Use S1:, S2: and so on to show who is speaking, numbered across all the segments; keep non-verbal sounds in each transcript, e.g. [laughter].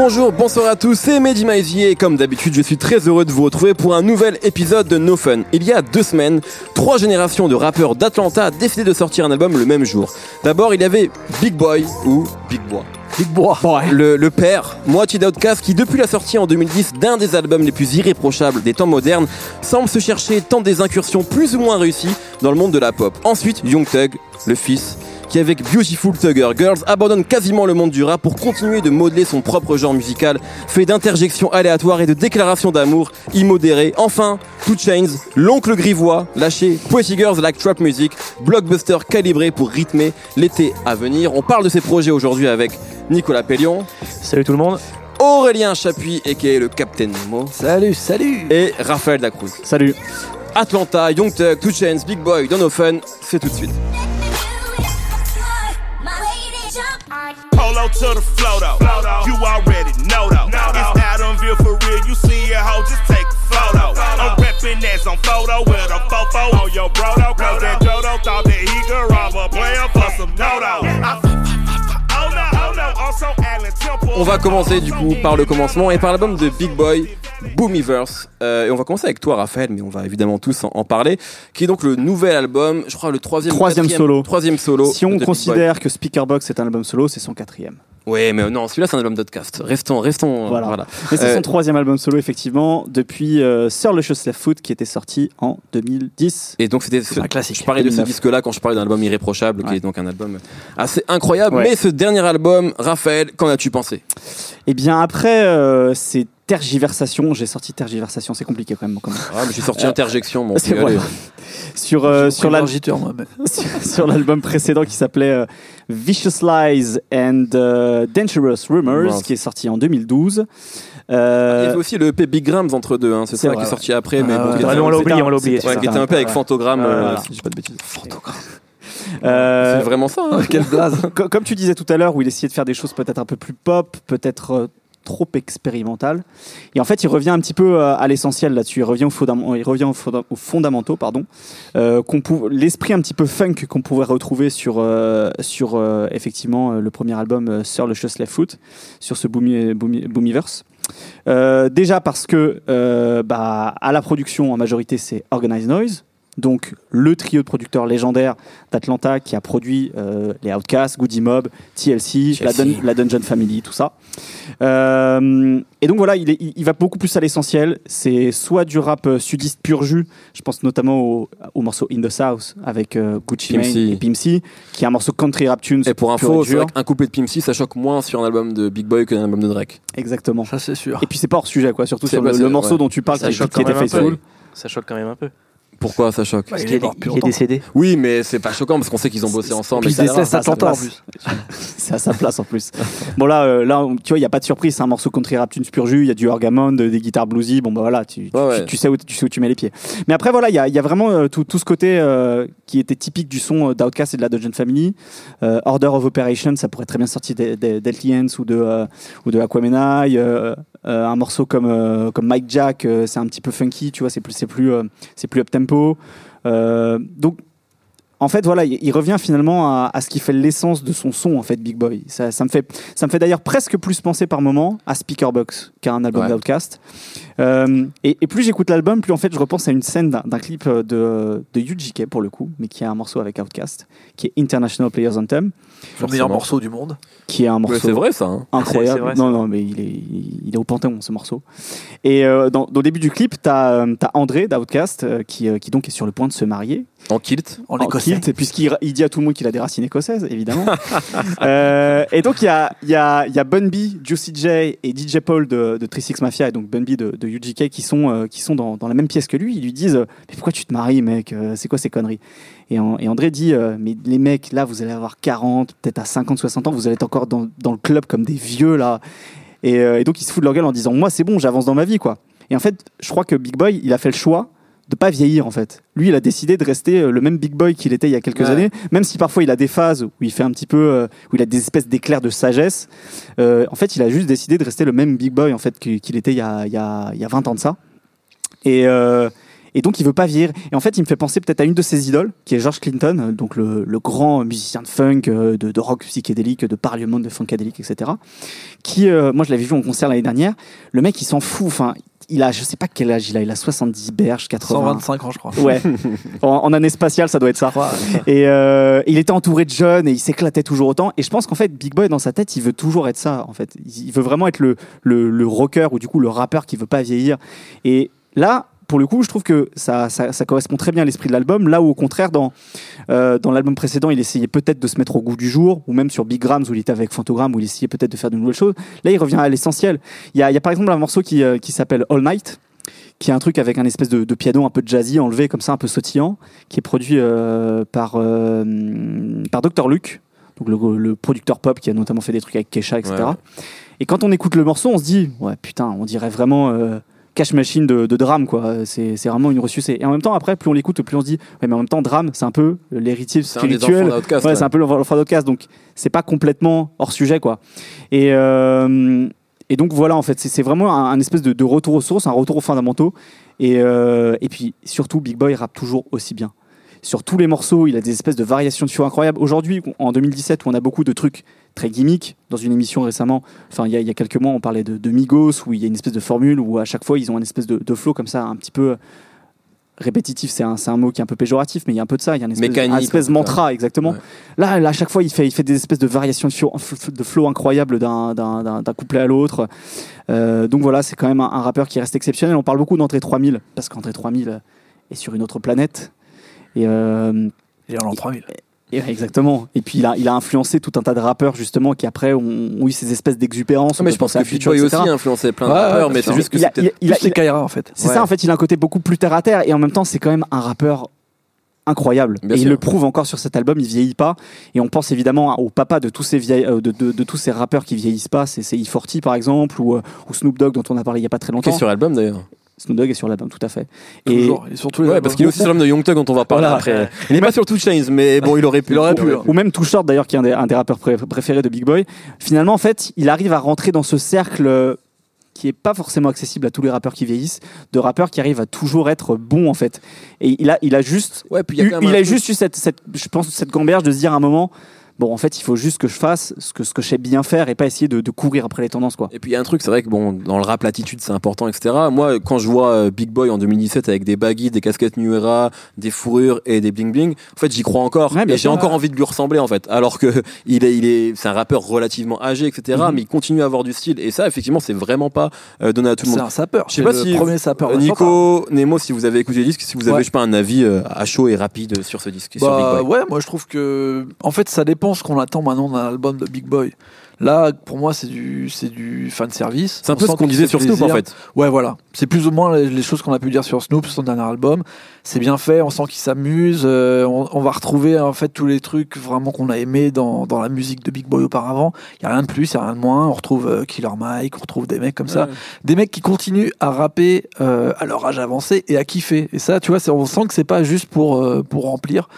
S1: Bonjour, bonsoir à tous, c'est Mehdi Maizier et comme d'habitude je suis très heureux de vous retrouver pour un nouvel épisode de No Fun. Il y a deux semaines, trois générations de rappeurs d'Atlanta décidaient de sortir un album le même jour. D'abord il y avait Big Boy ou Big Boy.
S2: Big Boy.
S1: Le, le père, moitié d'Outcast, qui depuis la sortie en 2010 d'un des albums les plus irréprochables des temps modernes, semble se chercher tant des incursions plus ou moins réussies dans le monde de la pop. Ensuite, Young Thug, le fils, qui avec Beautiful Thugger Girls abandonne quasiment le monde du rap pour continuer de modeler son propre genre musical, fait d'interjections aléatoires et de déclarations d'amour immodérées. Enfin, Two Chains, l'oncle grivois, lâché Pretty Girls Like Trap Music, blockbuster calibré pour rythmer l'été à venir. On parle de ces projets aujourd'hui avec Nicolas Pellion,
S2: Salut tout le monde.
S1: Aurélien Chapuis, a.k.a. le Captain Nemo,
S2: Salut, salut.
S1: et Raphaël Dacruz.
S2: Salut.
S1: Atlanta, Young Thug, Two Chains, Big Boy, Donovan, c'est tout de suite.
S3: On. On
S1: va commencer du coup par le commencement et par l'album de Big Boy, Boomiverse. Euh, et on va commencer avec toi, Raphaël, mais on va évidemment tous en, en parler. Qui est donc le nouvel album, je crois le troisième,
S4: Troisième solo.
S1: troisième solo.
S4: Si on considère que Speakerbox est un album solo, c'est son quatrième.
S1: Ouais, mais non, celui-là c'est un album d'Outcast. Restons, restons.
S4: Voilà.
S1: Voilà.
S4: Mais c'est
S1: Euh,
S4: son troisième album solo, effectivement, depuis euh, Sir Luscious Left Foot, qui était sorti en 2010.
S1: Et donc c'était
S2: un classique.
S1: Je parlais de ce
S4: 2009.
S1: disque-là quand je parlais d'un album irréprochable, qui est donc un album assez incroyable.
S4: Ouais.
S1: Mais ce dernier album, Raphaël, qu'en as-tu pensé?
S4: Et bien après euh, ces tergiversations, j'ai sorti tergiversation, c'est compliqué quand même. quand même.
S1: ah, mais J'ai sorti Interjection, mon [laughs]
S4: C'est. Sur, euh, [laughs] sur l'album précédent qui s'appelait euh, Vicious Lies and euh, Dangerous Rumors, qui est sorti en 2012.
S1: Il y
S4: Euh,
S1: avait aussi le EP Big Grams entre deux, hein, c'est ça
S4: vrai,
S1: qui est
S4: ouais.
S1: sorti après, mais
S2: Ah,
S1: bon,
S2: Ah, on l'a oublié, on l'a oublié.
S1: Ouais, qui était
S4: un
S1: peu avec Fantogramme, euh,
S4: Voilà.
S1: si je dis pas de bêtises.
S4: euh,
S1: C'est vraiment ça. hein. [laughs]
S2: Quelle
S4: Comme tu disais tout à l'heure, où il essayait de faire des choses peut-être un peu plus pop, peut-être euh, trop expérimentales. Et en fait, il revient un petit peu euh, à l'essentiel là-dessus. Il revient aux, il revient aux, fonda- aux fondamentaux, pardon. Euh, L'esprit un petit peu funk qu'on pouvait retrouver sur, euh, sur euh, effectivement le premier album Sir Luscious Left Foot, sur ce Boomy, Boomiverse. Déjà parce que bah, à la production en majorité c'est Organized Noise, donc le trio de producteurs légendaires d'Atlanta qui a produit euh, les Outcasts, Goody Mob, TLC, la, Dun- la Dungeon Family, tout ça. Euh, et donc voilà, il, est- il- il va beaucoup plus à l'essentiel. C'est soit du rap euh, sudiste pur jus, je pense notamment au, au morceau In the South avec euh, Gucci Mane et Pimp C, qui est un morceau country rap tunes.
S1: Et pour
S4: pur
S1: info, c'est qu'un couplet de Pimp C, ça choque moins sur un album de Big Boy que d'un album de Drake.
S4: Exactement.
S2: Ça c'est sûr.
S4: Et puis c'est pas hors sujet, quoi, surtout
S1: C'est
S4: sur le, morceau
S1: ouais.
S4: dont tu parles
S2: Ça
S4: qui, qui était
S2: un.
S4: Faithful.
S2: Ça choque quand même un peu.
S1: Pourquoi ça choque
S2: Parce
S4: il
S2: qu'il
S4: est
S2: est, il décédé.
S1: Oui, mais c'est pas choquant parce qu'on sait qu'ils ont bossé ensemble.
S2: Puis il décède
S4: ça,
S2: à
S4: ça
S2: 30 ans en plus. [laughs]
S4: C'est à sa place en plus. bon là, euh, là, on- tu vois, il y a pas de surprise. C'est un morceau country rap tunes pur jus. Il y a du orgamon, de- des guitares bluesy. Bon bah voilà, tu, tu,
S1: Ouais, ouais.
S4: tu- tu sais où tu sais où tu mets les pieds. Mais après voilà, il y a, il y a vraiment euh, tout, tout ce côté euh, qui était typique du son euh, d'Outkast et de la Dungeon Family. Euh, Order of Operation, ça pourrait très bien sortir d'Eltians ou de euh, ou de Aquamenai. Euh, un morceau comme comme Mike Jack, c'est un petit peu funky. Tu vois, c'est plus plus c'est plus up tempo. Donc en fait, voilà, il, il revient finalement à, à ce qui fait l'essence de son son, en fait, Big Boy. Ça, ça me fait, ça me fait d'ailleurs presque plus penser par moment à Speakerbox qu'à un album
S1: Ouais.
S4: d'Outcast. Euh, et, et plus j'écoute l'album, plus en fait je repense à une scène d'un d'un clip de, de UGK pour le coup, mais qui a un morceau avec Outcast, qui est International Players Anthem,
S2: Le meilleur morceau du monde.
S4: qui est un
S1: Ouais,
S4: morceau
S1: c'est vrai ça. hein.
S4: incroyable.
S2: C'est- c'est vrai,
S4: non, non, mais il est, il est au Panthéon, ce morceau. Et euh, dans, au début du clip, t'as as André d'Outcast euh, qui, euh, qui donc est sur le point de se marier
S1: En kilt.
S2: En
S4: en
S2: écossais.
S4: Kilt, puisqu'il il dit à tout le monde qu'il a des racines écossaises, évidemment. [laughs] Euh, et donc, il y a, y, a, y a Bun B, Juicy J et DJ Paul de, de 36 Mafia, et donc Bun B de, de UGK, qui sont, euh, qui sont dans, dans la même pièce que lui. Ils lui disent euh, Mais pourquoi tu te maries, mec C'est quoi ces conneries? Et, en- et André dit euh, Mais les mecs, là, vous allez avoir 40, peut-être à 50, 60 ans, vous allez être encore dans, dans le club comme des vieux, là. Et, et donc, il se fout de leur gueule en disant Moi, c'est bon, j'avance dans ma vie, quoi. Et en fait, je crois que Big Boy, il a fait le choix de pas vieillir en fait. Lui, il a décidé de rester euh, le même big boy qu'il était il y a quelques
S1: Ouais.
S4: années, même si parfois il a des phases où il fait un petit peu, euh, où il a des espèces d'éclairs de sagesse. Euh, en fait, il a juste décidé de rester le même big boy en fait qu'il était il y a, il y a, il y a 20 ans de ça. Et, euh, Et donc il veut pas vieillir. Et en fait, il me fait penser peut-être à une de ses idoles, qui est George Clinton, donc le, le grand musicien de funk, de, de rock psychédélique, de parlement, de funkadélique, etc. Qui, euh, moi, je l'avais vu en concert l'année dernière. Le mec, il s'en fout. Enfin, il a, je sais pas quel âge il a. Il a 70 berges, 80.
S5: 125 ans, je crois.
S4: Ouais. [laughs] en, en année spatiale, ça doit être ça. Et euh, il était entouré de jeunes et il s'éclatait toujours autant. Et je pense qu'en fait, Big Boy, dans sa tête, il veut toujours être ça. En fait, il veut vraiment être le, le, le rocker ou du coup le rappeur qui veut pas vieillir. Et là, pour le coup, je trouve que ça, ça, ça correspond très bien à l'esprit de l'album. Là où, au contraire, dans, euh, dans l'album précédent, il essayait peut-être de se mettre au goût du jour, ou même sur Big Grams, où il était avec Fantogram, où il essayait peut-être de faire de nouvelles choses. Là, il revient à l'essentiel. Il y a, il y a par exemple un morceau qui, euh, qui s'appelle All Night, qui est un truc avec un espèce de, de piano un peu jazzy, enlevé comme ça, un peu sautillant, qui est produit euh, par, euh, par Dr. Luke, donc le, le producteur pop qui a notamment fait des trucs avec Kesha, etc.
S1: Ouais.
S4: Et quand on écoute le morceau, on se dit, ouais, putain, on dirait vraiment euh, cash machine de, de drame, quoi. C'est c'est vraiment une ressucée. Et en même temps, après, plus on l'écoute, plus on se dit, ouais, mais en même temps, drame, c'est un peu l'héritier spirituel. Ouais,
S1: ouais.
S4: c'est un peu l'enfant d'Outcast, donc c'est pas complètement hors sujet, quoi. Et, euh, et donc voilà, en fait, c'est c'est vraiment un, un espèce de, de retour aux sources, un retour aux fondamentaux. Et, euh, et puis surtout, Big Boy rappe toujours aussi bien. Sur tous les morceaux, il a des espèces de variations de flow incroyables. Aujourd'hui, en 2017, où on a beaucoup de trucs très gimmicks, dans une émission récemment, enfin il y, a- il y a quelques mois, on parlait de, de Migos, où il y a une espèce de formule où à chaque fois ils ont une espèce de, de flow comme ça, un petit peu répétitif. C'est un, c'est un mot qui est un peu péjoratif, mais il y a un peu de ça. Il y a une espèce,
S1: Mécanique,
S4: un espèce mantra, exactement.
S1: Ouais.
S4: Là, là, à chaque fois, il fait, il fait des espèces de variations de flow, de flow incroyables d'un, d'un, d'un- d'un couplet à l'autre. Euh, donc voilà, c'est quand même un, un rappeur qui reste exceptionnel. On parle beaucoup d'Entrée 3000, parce qu'Entrée 3000 est sur une autre planète. Et, euh,
S5: Il est en l'an 3000.
S4: Et ouais, exactement. Et puis il a, il a influencé tout un tas de rappeurs justement qui après ont, ont eu ces espèces d'exubérances.
S1: Ah, mais
S4: On
S1: je pense que
S4: Future,
S1: Boy aussi a influencé plein de
S5: Ouais,
S1: rappeurs,
S5: ouais,
S1: mais c'est juste que
S4: Il a-
S1: c'est
S5: Kaira, en fait.
S4: C'est
S1: Ouais.
S4: ça en fait, il a un côté beaucoup plus terre à terre et en même temps c'est quand même un rappeur incroyable.
S1: Bien
S4: et il le prouve encore sur cet album, il vieillit pas. Et on pense évidemment au papa de tous ces vieilles, euh, de, de- de tous ces rappeurs qui vieillissent pas, c'est c'est E40 par exemple ou, euh, ou Snoop Dogg dont on a parlé il y a pas très
S1: qui
S4: longtemps.
S1: est sur l'album d'ailleurs.
S4: Snoop Dogg est sur l'album, tout à fait. Et
S5: Toujours. Et surtout les
S1: Ouais, parce qu'il est aussi sur l'album de Young Thug dont on va parler
S4: Voilà.
S1: après. Il n'est pas sur Two Chains, mais bon, il aurait pu.
S5: Il aurait pu,
S4: ou même Too Short d'ailleurs qui est un des, un des rappeurs pré- préférés de Big Boy. Finalement en fait, il arrive à rentrer dans ce cercle euh, qui est pas forcément accessible à tous les rappeurs qui vieillissent, de rappeurs qui arrivent à toujours être bons en fait. Et il a, il a juste
S1: Ouais, puis il y a
S4: eu- il a juste eu cette, cette, je pense, cette gamberge de se dire à un moment, bon, en fait, il faut juste que je fasse ce que, ce que je sais bien faire et pas essayer de, de courir après les tendances, quoi.
S1: Et puis il y a un truc, c'est vrai que bon, dans le rap, l'attitude c'est important, etc. Moi, quand je vois euh, Big Boy en 2017 avec des baggy, des casquettes New Era, des fourrures et des bling bling, en fait, j'y crois encore.
S4: Ouais,
S1: et j'ai encore envie de lui ressembler, en fait. Alors que [laughs] il est, il est, c'est un rappeur relativement âgé, etc.
S4: Mhm.
S1: Mais il continue à avoir du style. Et ça, effectivement, c'est vraiment pas euh, donné à tout le
S5: C'est
S1: monde.
S5: un sapeur.
S1: Je sais
S5: C'est
S1: pas
S5: le
S1: si
S5: premier sapeur.
S1: Nico, Nemo, si vous avez écouté le disque, si vous avez,
S5: Ouais.
S1: je sais pas, un avis euh, à chaud et rapide sur ce disque, sur
S5: Bah,
S1: Big Boy.
S5: ouais, moi je trouve que en fait ça dépend ce qu'on attend maintenant d'un album de Big Boy. Là, pour moi, c'est du c'est du fan service.
S1: C'est un peu ce qu'on disait sur Snoop, en fait.
S5: Ouais, voilà. C'est plus ou moins les, les choses qu'on a pu dire sur Snoop, son dernier album. C'est bien fait, on sent qu'il s'amuse. euh, on, on va retrouver en fait tous les trucs vraiment qu'on a aimé dans, dans la musique de Big Boy auparavant. Il y a rien de plus, il y a rien de moins. On retrouve euh, Killer Mike, on retrouve des mecs comme ça,
S1: Ouais.
S5: des mecs qui continuent à rapper euh, à leur âge avancé et à kiffer. Et ça, tu vois, on sent que c'est pas juste pour euh, pour remplir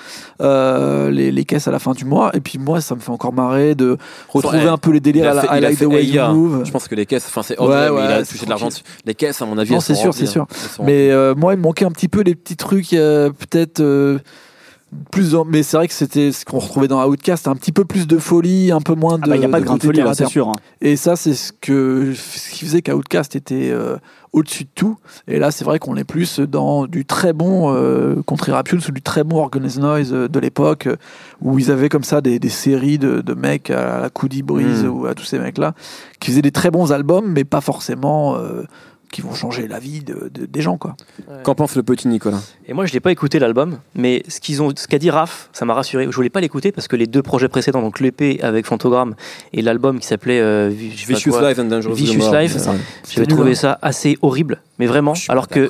S5: euh, les, les caisses à la fin du mois. Et puis moi, ça me fait encore marrer de retrouver un peu les délires à la I like the way you move.
S1: Je pense que les caisses, enfin c'est
S5: Ouais,
S1: Audrey, mais il a
S5: ouais,
S1: touché de l'argent. Les caisses, à mon avis,
S5: Non, c'est sûr, c'est sûr.
S1: hein.
S5: Mais euh, moi, il me manquait un petit peu les petits trucs, euh, peut-être euh, plus. dans- Mais c'est vrai que c'était ce qu'on retrouvait dans Outcast, un petit peu plus de folie, un peu moins de.
S4: Ah bah, il n'y a pas de, grande
S5: côté
S4: folie, là,
S5: à
S4: c'est sûr. hein.
S5: Et ça, c'est ce que ce qui faisait qu'Outcast était euh, au-dessus de tout. Et là, c'est vrai qu'on est plus dans du très bon euh, Country Rap Tunes ou du très bon Organized Noise euh, de l'époque, où ils avaient comme ça des, des séries de, de mecs à la Coody Breeze
S1: Mm.
S5: ou à tous ces mecs-là, qui faisaient des très bons albums, mais pas forcément euh, qui vont changer la vie de- de- des gens, quoi.
S1: Qu'en pense le petit Nicolas?
S2: Et moi, je l'ai pas écouté l'album, mais ce qu'ils ont, ce qu'a dit Raph, ça m'a rassuré. Je voulais pas l'écouter parce que les deux projets précédents, donc l'EP avec Fantogramme et l'album qui s'appelait euh,
S1: Vicious
S2: quoi,
S1: Life and Dangerous
S2: Vicious. Life.
S1: Ça.
S2: j'avais trouvé
S5: hein.
S2: ça assez horrible, mais vraiment. Alors que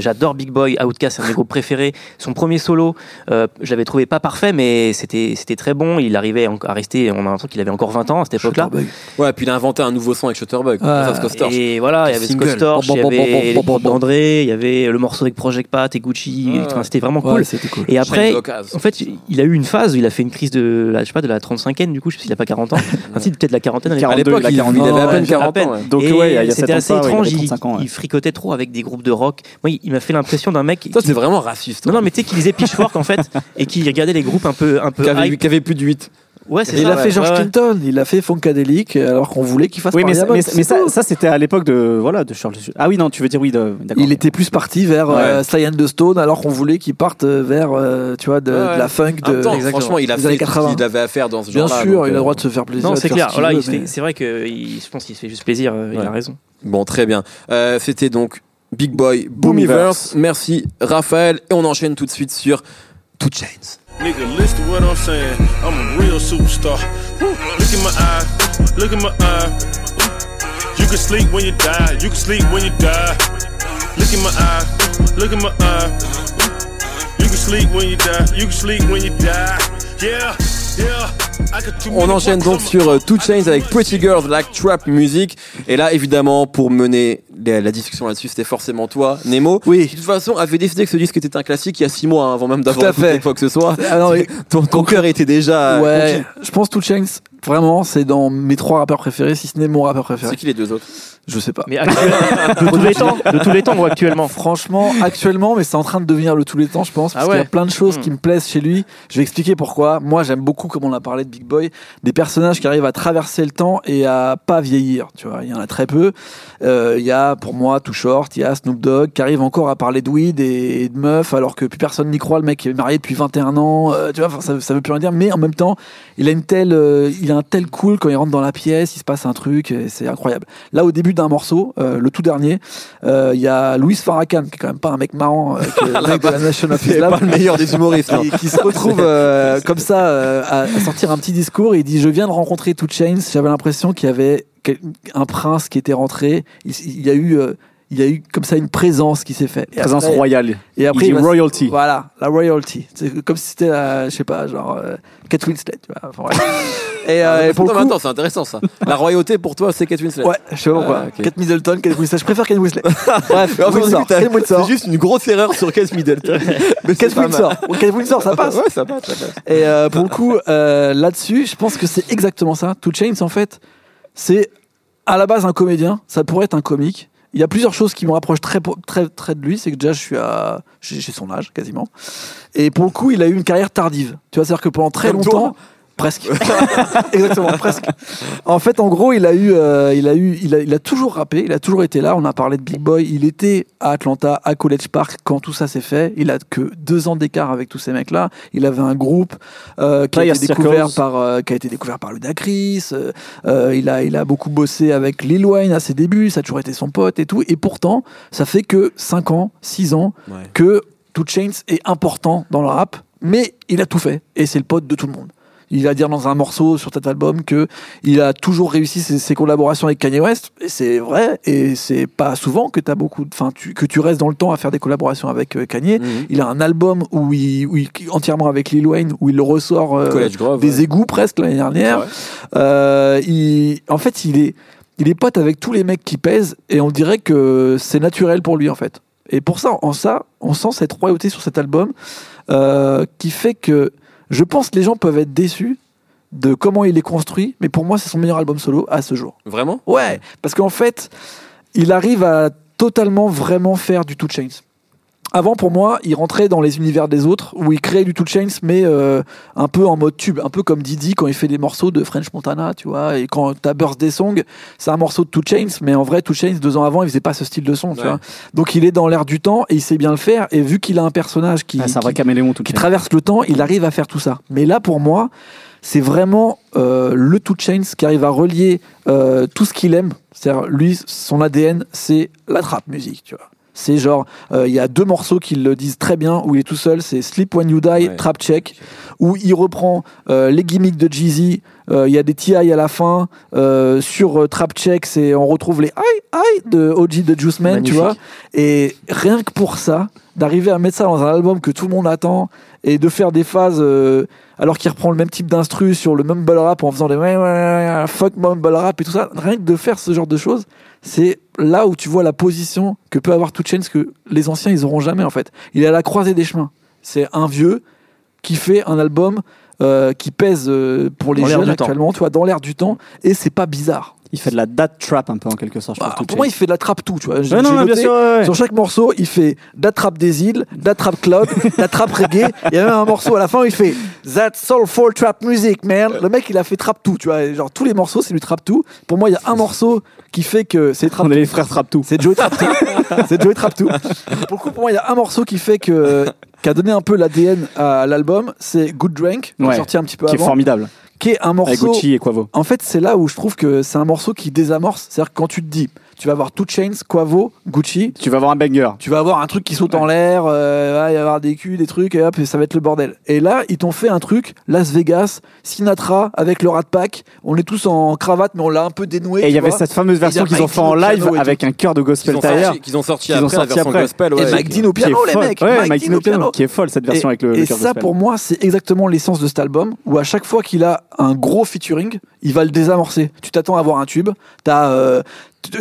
S2: j'adore Big Boy, Outkast, c'est un de mes groupes préférés. Son premier solo, euh, je l'avais trouvé pas parfait, mais c'était c'était très bon. Il arrivait à rester, on a l'impression qu'il avait encore 20 ans à cette époque-là.
S1: Ouais, puis il a inventé un nouveau son avec Shutterbug.
S5: Ah.
S2: Et voilà, il y avait
S1: Single.
S2: Scott Storch, il y
S5: Bon, bon, bon,
S2: avait
S5: bon,
S2: les d'André, il y avait le morceau avec Project Pat et Gucci. C'était vraiment cool. Et après, en fait, il a eu une phase où il a fait une crise de, la, je sais pas, de la 35e, du coup, je sais pas s'il a pas 40 ans. [laughs] Enfin, si, peut-être la quarantaine. à l'époque.
S1: Il, il
S4: 42,
S1: avait à peine
S2: ouais,
S1: 40
S2: à peine.
S1: ans. ouais.
S4: Donc
S2: Et
S4: ouais,
S2: c'était assez
S4: ça, ouais, il
S2: étrange, il-
S4: 35 ans. ouais.
S2: il fricotait trop avec des groupes de rock. Moi, il, m'a fait l'impression d'un mec.
S1: Toi,
S2: qui-
S1: c'est vraiment raciste.
S2: Non,
S1: hein.
S2: non, mais tu sais, qui lisait Pitchfork en fait et qui regardait les groupes un peu, un peu
S1: Qui avait,
S2: hype.
S1: qui avait plus de 8.
S2: Ouais, c'est
S5: Il
S2: ça.
S5: a
S2: ouais.
S5: fait George
S2: Ouais, ouais.
S5: Clinton, il a fait Funkadelic, alors qu'on voulait qu'il fasse
S4: Oui, mais, mais,
S5: c'est
S4: mais ça,
S5: tout.
S4: ça, c'était à l'époque de voilà de Charles. Ah oui, non, tu veux dire oui, de- d'accord.
S5: Il était plus parti vers euh,
S1: Ouais.
S5: Sly and the Stone, alors qu'on voulait qu'il parte euh, vers, euh, tu vois, de,
S1: Ouais, ouais.
S5: de la funk de. Exactement.
S1: franchement, il a
S5: des
S1: fait
S5: années
S1: tout ce
S5: 80.
S1: qu'il avait à faire dans ce
S5: Bien
S1: genre-là.
S5: sûr,
S1: donc,
S5: il a
S1: euh,
S5: le droit de se faire plaisir.
S2: Non,
S5: de
S2: c'est
S5: faire
S2: clair.
S5: ce qu'il
S2: Voilà,
S5: veut,
S2: il se fait-
S5: mais-
S2: c'est vrai que il- je pense qu'il se fait juste plaisir. euh, Il
S1: Ouais.
S2: a raison.
S1: Bon, très bien. Euh, C'était donc Big Boy Boomiverse. Merci Raphaël. Et on enchaîne tout de suite sur Two Chains.
S3: Nigga, listen to what I'm saying. I'm a real superstar. Look in my eye. Look in my eye. You can sleep when you die. You can sleep when you die. Look in my eye. Look in my eye. You can sleep when you die. You can sleep when you die. Yeah,
S1: On enchaîne donc sur euh, Two Chains avec Pretty Girls Like Trap Music. Et là, évidemment, pour mener la, discussion là-dessus, c'était forcément toi, Nemo.
S5: Oui.
S1: Qui, de toute façon, avait décidé que ce disque était un classique il y a 6 mois, hein, avant même d'avoir écouté quoi que ce soit.
S5: Ah
S1: Ton, ton cœur était déjà.
S5: ouais,
S1: conquis.
S5: je pense Two Chains, vraiment, c'est dans mes trois rappeurs préférés, si ce n'est mon rappeur préféré.
S1: C'est qui les deux autres?
S5: Je sais pas.
S2: Mais de tous les temps, de tous les temps ou actuellement?
S5: Franchement, actuellement, mais c'est en train de devenir le tous les temps, je pense, parce
S2: Ah
S5: qu'il y a plein de choses
S2: Hmm.
S5: qui me plaisent chez lui. Je vais expliquer pourquoi. Moi, j'aime beaucoup, comme on a parlé de Big Boy, des personnages qui arrivent à traverser le temps et à pas vieillir. Tu vois, il y en a très peu. Euh, Il y a, pour moi, Too Short, il y a Snoop Dogg qui arrive encore à parler de weed et, et de meufs, alors que plus personne n'y croit. Le mec est marié depuis 21 ans. euh, tu vois, ça, ça veut plus rien dire. Mais en même temps, il a une telle, euh, il a un tel cool quand il rentre dans la pièce, il se passe un truc, c'est incroyable. Là, au début d'un morceau, euh, le tout dernier, euh, il y a Louis Farrakhan, qui est quand même pas un mec marrant, euh, qui est [laughs] le mec de la Nation of
S1: C'est
S5: Islam,
S1: pas le meilleur des humoristes. hein.
S5: qui, qui se retrouve euh, comme ça euh, à, à sortir un petit discours et il dit je viens de rencontrer Two Chains j'avais l'impression qu'il y avait un prince qui était rentré il, il y a eu euh, il y a eu comme ça une présence qui s'est faite
S4: Présence
S5: après-
S4: royale.
S5: et après
S4: Il dit royalty.
S5: voilà la royalty c'est comme si c'était la- je sais pas genre euh, Kate Winslet tu vois Enfin, ouais. [laughs] et, euh, et pour
S1: attends, c'est intéressant ça. La royauté pour toi, c'est Kate Winslet.
S5: ouais je sais pas pourquoi
S1: Ah, ok.
S5: Kate Middleton Kate Winslet je préfère Kate Winslet [laughs] bref.
S1: C'est juste une grosse erreur sur Kate Middleton. [laughs] Mais
S5: Kate. Winsor Kate Winsor ça passe
S1: Ouais, ça passe, ça passe.
S5: Et euh, pour le coup, euh, là-dessus, je pense que c'est exactement ça. Two Chains, en fait, c'est à la base un comédien. Ça pourrait être un comique. Il y a plusieurs choses qui me rapprochent très, très, très de lui. C'est que déjà, je suis à, j'ai j'ai son âge quasiment. Et pour le coup, il a eu une carrière tardive. Tu vois, c'est-à-dire que pendant très
S1: Comme
S5: longtemps,
S1: toi
S5: presque, [laughs] exactement, presque. En fait, en gros, il a eu, euh, il a eu, il a, il a toujours rappé. Il a toujours été là. On a parlé de Big Boy. Il était à Atlanta, à College Park quand tout ça s'est fait. Il a que deux ans d'écart avec tous ces mecs-là. Il avait un groupe euh, qui, a été découvert
S4: Circles.
S5: par, euh, qui a été découvert par Ludacris. Euh, euh, il a, il a beaucoup bossé avec Lil Wayne à ses débuts. Ça a toujours été son pote et tout. Et pourtant, ça fait que 5 ans, 6 ans
S1: Ouais.
S5: que Two Chains est important dans le rap, mais il a tout fait et c'est le pote de tout le monde. Il va dire dans un morceau sur cet album que il a toujours réussi ses, ses collaborations avec Kanye West et c'est vrai et c'est pas souvent que as beaucoup, enfin tu, que tu restes dans le temps à faire des collaborations avec euh, Kanye.
S1: Mhm.
S5: Il a un album où il, où il- entièrement avec Lil Wayne où il ressort euh,
S1: Grove.
S5: des
S1: ouais.
S5: égouts presque l'année dernière.
S1: Ouais.
S5: Euh, il, en fait, il est, il est pote avec tous les mecs qui pèsent et on dirait que c'est naturel pour lui en fait. Et pour ça, en ça, on sent cette royauté sur cet album euh, qui fait que je pense que les gens peuvent être déçus de comment il est construit, mais pour moi, c'est son meilleur album solo à ce jour.
S1: Vraiment?
S5: Ouais, parce qu'en fait, il arrive à totalement vraiment faire du Two Chains. Avant, pour moi, il rentrait dans les univers des autres, où il créait du Two Chains, mais euh, un peu en mode tube, un peu comme Didi quand il fait des morceaux de French Montana, tu vois. Et quand t'as Birthday Song, c'est un morceau de Two Chains, mais en vrai, Two Chains, deux ans avant, il faisait pas ce style de son, tu vois. Donc il est dans l'air du temps et il sait bien le faire. Et vu qu'il a un personnage qui,
S4: Ah, c'est un vrai
S5: qui-
S4: caméléon tout
S5: qui traverse le temps, il arrive à faire tout ça. Mais là, pour moi, c'est vraiment euh, le Two Chains qui arrive à relier euh, tout ce qu'il aime. C'est-à-dire, lui, son ADN, c'est la trap musique, tu vois. C'est genre, euh, il y a deux morceaux qui le disent très bien, où il est tout seul, c'est Sleep When You Die,
S1: Ouais.
S5: Trap Check, où il reprend euh, les gimmicks de Jeezy, euh, il y a des TI à la fin, euh, sur Trap Check, c'est, on retrouve les aïe aïe de OG de Juice Man, tu vois. Et rien que pour ça, d'arriver à mettre ça dans un album que tout le monde attend et de faire des phases euh, alors qu'il reprend le même type d'instru sur le mumble rap en faisant des fuck mumble rap et tout ça, rien que de faire ce genre de choses, c'est là où tu vois la position que peut avoir Two Chainz que les anciens ils auront jamais en fait. Il est à la croisée des chemins. C'est un vieux qui fait un album euh, qui pèse euh, pour les
S2: Dans
S5: jeunes
S2: temps.
S5: actuellement, tu vois, dans l'air du temps, et c'est pas bizarre.
S4: Il fait de la date trap un peu en quelque sorte. je
S5: Bah, pour moi, il fait de la trappe tout, tu vois. J'ai-
S4: Ouais, non,
S5: j'ai
S4: bien sûr. ouais, ouais.
S5: Sur chaque morceau, il fait de la trappe des îles, trappe cloud, de la trappe reggae. Il y a même un morceau à la fin où il fait That soulful trap music, man. Le mec, il a fait trap tout, tu vois. Genre, tous les morceaux, c'est du trap tout. Pour moi, il y a un morceau qui fait que c'est trap
S4: On est les frères trap tout.
S5: C'est Joey Traptou. [laughs] c'est Joey Traptou. Pour le coup, pour moi, il y a un morceau qui fait que qui a donné un peu l'ADN à l'album, c'est Good Drink, sorti un petit peu
S4: Qui est
S5: avant,
S4: formidable.
S5: Qui est un
S4: Avec
S5: morceau.
S4: Gucci et Quavo.
S5: En fait, c'est là où je trouve que c'est un morceau qui désamorce. C'est-à-dire que quand tu te dis, tu vas avoir Two Chains, Quavo, Gucci,
S4: Tu vas avoir un banger.
S5: tu vas avoir un truc qui saute en l'air, euh, il va y avoir des culs, des trucs, et hop, et ça va être le bordel. Et là, ils t'ont fait un truc, Las Vegas, Sinatra, avec le Rat Pack, on est tous en cravate, mais on l'a un peu dénoué.
S4: Et il y avait cette fameuse version qu'ils ont fait en live avec un cœur de gospel derrière.
S1: qu'ils ont sorti
S4: Qu'ils ont
S1: après la
S4: sorti
S1: version
S4: après.
S1: gospel.
S5: Et Mike
S1: qui-
S5: Dean au piano, les
S4: folle.
S5: mecs.
S4: Ouais,
S5: Mike Dean au piano.
S4: Qui est folle cette version
S5: et,
S4: avec le,
S5: et ça, pour moi, c'est exactement l'essence de cet album, où à chaque fois qu'il a un gros featuring, il va le désamorcer. Tu t'attends à avoir un tube, t'as, euh,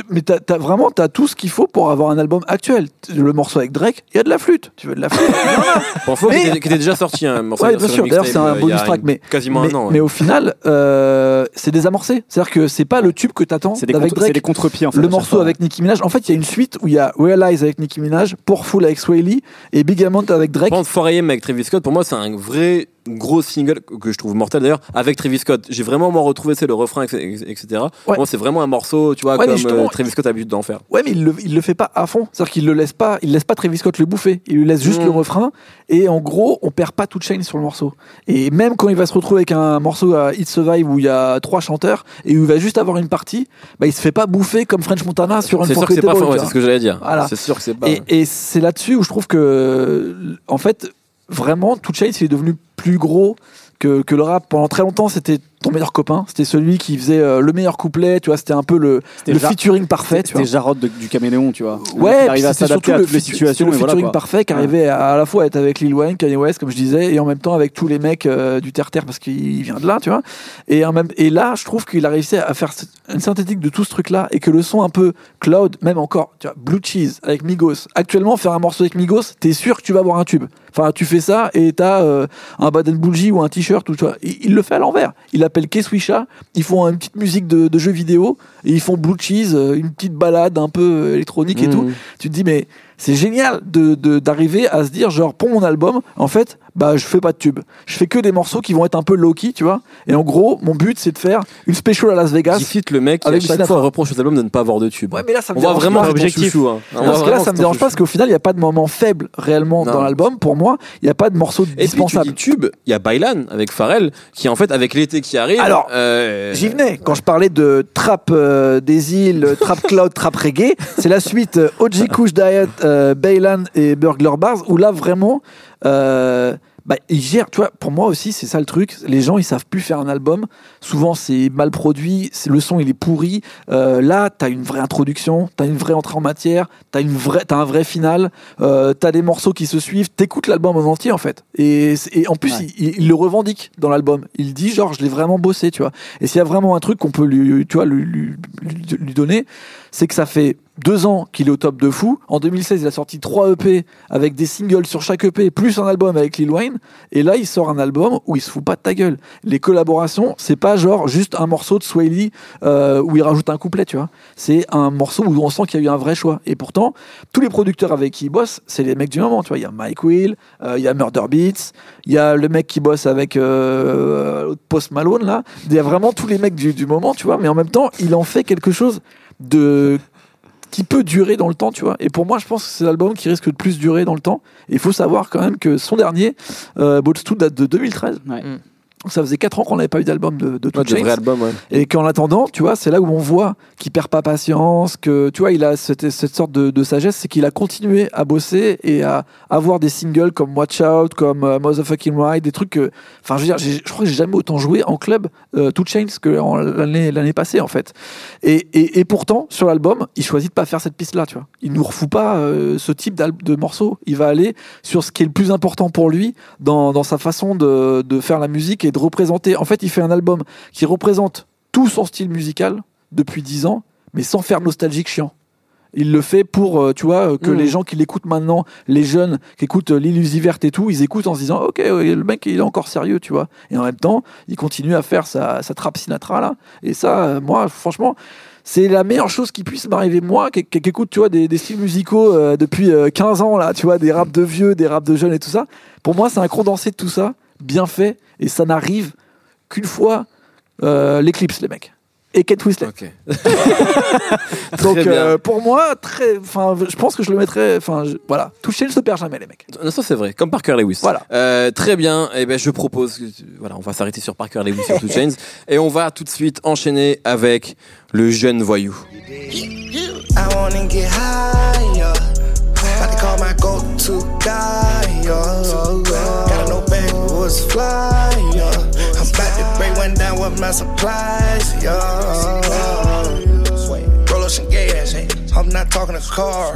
S5: mais t'as, t'as vraiment t'as tout ce qu'il faut pour avoir un album actuel. Le morceau avec Drake, il y a de la flûte. Tu veux de la flûte? [laughs] A.
S1: Bon, faut
S5: Mais-
S1: qu'il était, qu'il était déjà sorti un morceau
S5: Ouais, bien sûr. D'ailleurs, c'est un bonus track,
S1: une-
S5: mais
S1: quasiment
S5: mais,
S1: un an. ouais.
S5: mais au final, euh, c'est désamorcé. C'est-à-dire que c'est pas le tube que t'attends
S4: C'est des,
S5: avec
S4: contre- c'est
S5: Drake.
S4: des contre-pieds en fait.
S5: Le morceau
S4: fois.
S5: avec Nicki Minaj, en fait, il y a une suite où il y a Realize avec Nicki Minaj, Powerful avec Sway Lee et Big Amount avec Drake.
S1: Prendre 4AM avec Travis Scott, pour moi, c'est un vrai gros single que je trouve mortel d'ailleurs avec Travis Scott. J'ai vraiment moi retrouvé c'est le refrain, etc. Pour Moi, c'est vraiment un morceau, tu vois,
S5: Ouais,
S1: comme euh, Travis Scott a l'habitude d'en faire.
S5: Ouais, mais il le, il le fait pas à fond. C'est-à-dire qu'il le laisse pas, il laisse pas Travis Scott le bouffer. Il lui laisse juste le refrain. Et en gros, on perd pas toute chaîne sur le morceau. Et même quand il va se retrouver avec un morceau à It Survive où il y a trois chanteurs et où il va juste avoir une partie, bah, il se fait pas bouffer comme French Montana sur un
S1: C'est sûr que c'est pas, ouais, c'est ce que j'allais dire.
S5: Voilà.
S1: C'est sûr que c'est pas.
S5: Et, et c'est là-dessus où je trouve que, en fait, vraiment, Two Chainz, il est devenu plus gros que, que le rap. Pendant très longtemps, c'était ton meilleur copain. C'était celui qui faisait euh, le meilleur couplet. Tu vois, c'était un peu le, le featuring parfait. tu vois.
S4: C'était Jarod de- du caméléon, tu vois.
S5: Ouais,
S4: il à s'adapter à toutes les situations.
S5: le
S4: voilà,
S5: featuring
S4: quoi.
S5: parfait qui arrivait à, à la fois être avec Lil Wayne, Kanye West, comme je disais, et en même temps avec tous les mecs euh, du terre-terre parce qu'il vient de là, tu vois. Et, en même, et là, je trouve qu'il a réussi à faire une synthétique de tout ce truc-là et que le son un peu cloud, même encore, tu vois, Blue Cheese avec Migos. Actuellement, faire un morceau avec Migos, t'es sûr que tu vas avoir un tube. Enfin, tu fais ça et t'as euh, un Baden Bougie ou un t-shirt ou tu vois. Il, il le fait à l'envers. Il appelle Keswisha. Ils font une petite musique de, de jeu vidéo et ils font Blue Cheese, euh, une petite balade un peu euh, électronique et tout tu te dis mais c'est génial de de- d'arriver à se dire genre pour mon album en fait bah je fais pas de tube je fais que des morceaux qui vont être un peu low key tu vois et en gros mon but c'est de faire une special à Las Vegas
S1: Qui le mec qui à
S5: Avec
S1: chaque fois reproche aux albums de ne pas avoir de tube.
S5: ouais mais là ça me
S1: On voit
S5: dérange
S1: vraiment
S5: pas.
S1: que c'est ton
S2: objectif.
S1: chouchou, hein.
S5: Parce que là ça me dérange pas parce qu'au final il n'y a pas de moment faible réellement
S1: Non.
S5: dans l'album pour moi il n'y a pas de morceau
S1: Et puis tu
S5: dispensable
S1: dis tube, il y a Bailan avec Pharrell qui en fait avec l'été qui arrive.
S5: Alors,
S1: euh,
S5: J'y venais. Quand je parlais de trap euh, des îles, [laughs] trap cloud, trap reggae, c'est la suite euh, OG Kush Diet, euh, Baylan et Burglar Bars, où là vraiment, euh, bah, ils gèrent. Tu vois, pour moi aussi, c'est ça le truc. Les gens, ils savent plus faire un album. Souvent, c'est mal produit. Le son, il est pourri. Euh, là, t'as une vraie introduction, t'as une vraie entrée en matière, t'as une vraie, t'as un vrai final. Euh, t'as des morceaux qui se suivent. T'écoutes l'album en entier en fait. Et, en plus,
S4: Ouais.
S5: il, il le revendique dans l'album. Il dit genre, je l'ai vraiment bossé, tu vois. Et s'il y a vraiment un truc qu'on peut lui, tu vois, lui, lui, lui- lui donner, c'est que ça fait deux ans qu'il est au top de fou. En 2016, il a sorti trois EP avec des singles sur chaque EP, plus un album avec Lil Wayne. Et là, il sort un album où il se fout pas de ta gueule. Les collaborations, c'est pas genre juste un morceau de Sway Lee euh, où il rajoute un couplet, tu vois. C'est un morceau où on sent qu'il y a eu un vrai choix. Et pourtant, tous les producteurs avec qui il bosse, c'est les mecs du moment, tu vois. Il y a Mike Will, euh, il y a Murder Beats, il y a le mec qui bosse avec euh, Post Malone, là. Il y a vraiment tous les mecs du, du moment, tu vois. Mais en même temps, il en fait quelque chose de qui peut durer dans le temps, tu vois. Et pour moi, je pense que c'est l'album qui risque de plus durer dans le temps. Et il faut savoir quand même que son dernier, euh, Boats 2, date de 2013.
S4: Ouais.
S2: Mm.
S5: Ça faisait 4 ans qu'on n'avait pas eu d'album de, de
S1: Ouais, de
S5: Chainz.
S1: vrai album, ouais.
S5: Et qu'en attendant, tu vois, c'est là où on voit qu'il perd pas patience, que tu vois, il a cette, cette sorte de, de sagesse, c'est qu'il a continué à bosser et à avoir des singles comme Watch Out, comme euh, Motherfucking Ride, des trucs que, enfin, je veux dire, je crois que j'ai jamais autant joué en club euh, Two Chains que l'année passée en fait. Et, et, et pourtant, sur l'album, il choisit de pas faire cette piste-là, tu vois. Il nous refout pas euh, ce type de morceau. Il va aller sur ce qui est le plus important pour lui dans, dans sa façon de, de faire la musique et de représenter. En fait, il fait un album qui représente tout son style musical depuis 10 ans, mais sans faire nostalgique chiant. Il le fait pour, euh, tu vois, euh, que
S1: Mhm.
S5: les gens qui l'écoutent maintenant, les jeunes qui écoutent euh, l'illusie verte et tout, ils écoutent en se disant, ok, le mec il est encore sérieux, tu vois. Et en même temps, il continue à faire sa, sa trappe Sinatra là. Et ça, moi, franchement, c'est la meilleure chose qui puisse m'arriver moi, qui, qui- qui écoute, tu vois, des, des styles musicaux euh, depuis euh, 15 ans là, tu vois, des raps de vieux, des raps de jeunes et tout ça. Pour moi, c'est un condensé de tout ça, bien fait, et ça n'arrive qu'une fois euh, l'éclipse, les mecs. Et Kate Winslet.
S1: Ok. [laughs]
S5: Donc euh, pour moi, très, enfin, je pense que je le mettrais, enfin, voilà, toucher ne se perd jamais, les mecs.
S1: Non, ça c'est vrai, comme Parker Lewis.
S5: Voilà.
S1: Euh, très bien. Et ben je propose, que- voilà, on va s'arrêter sur Parker Lewis sur Two [laughs] Chains et on va tout de suite enchaîner avec le jeune voyou.
S6: I was fly. yo. I'm about to break one down with my supplies. Yo. Roll up some gas. Hey. I'm not talking a car.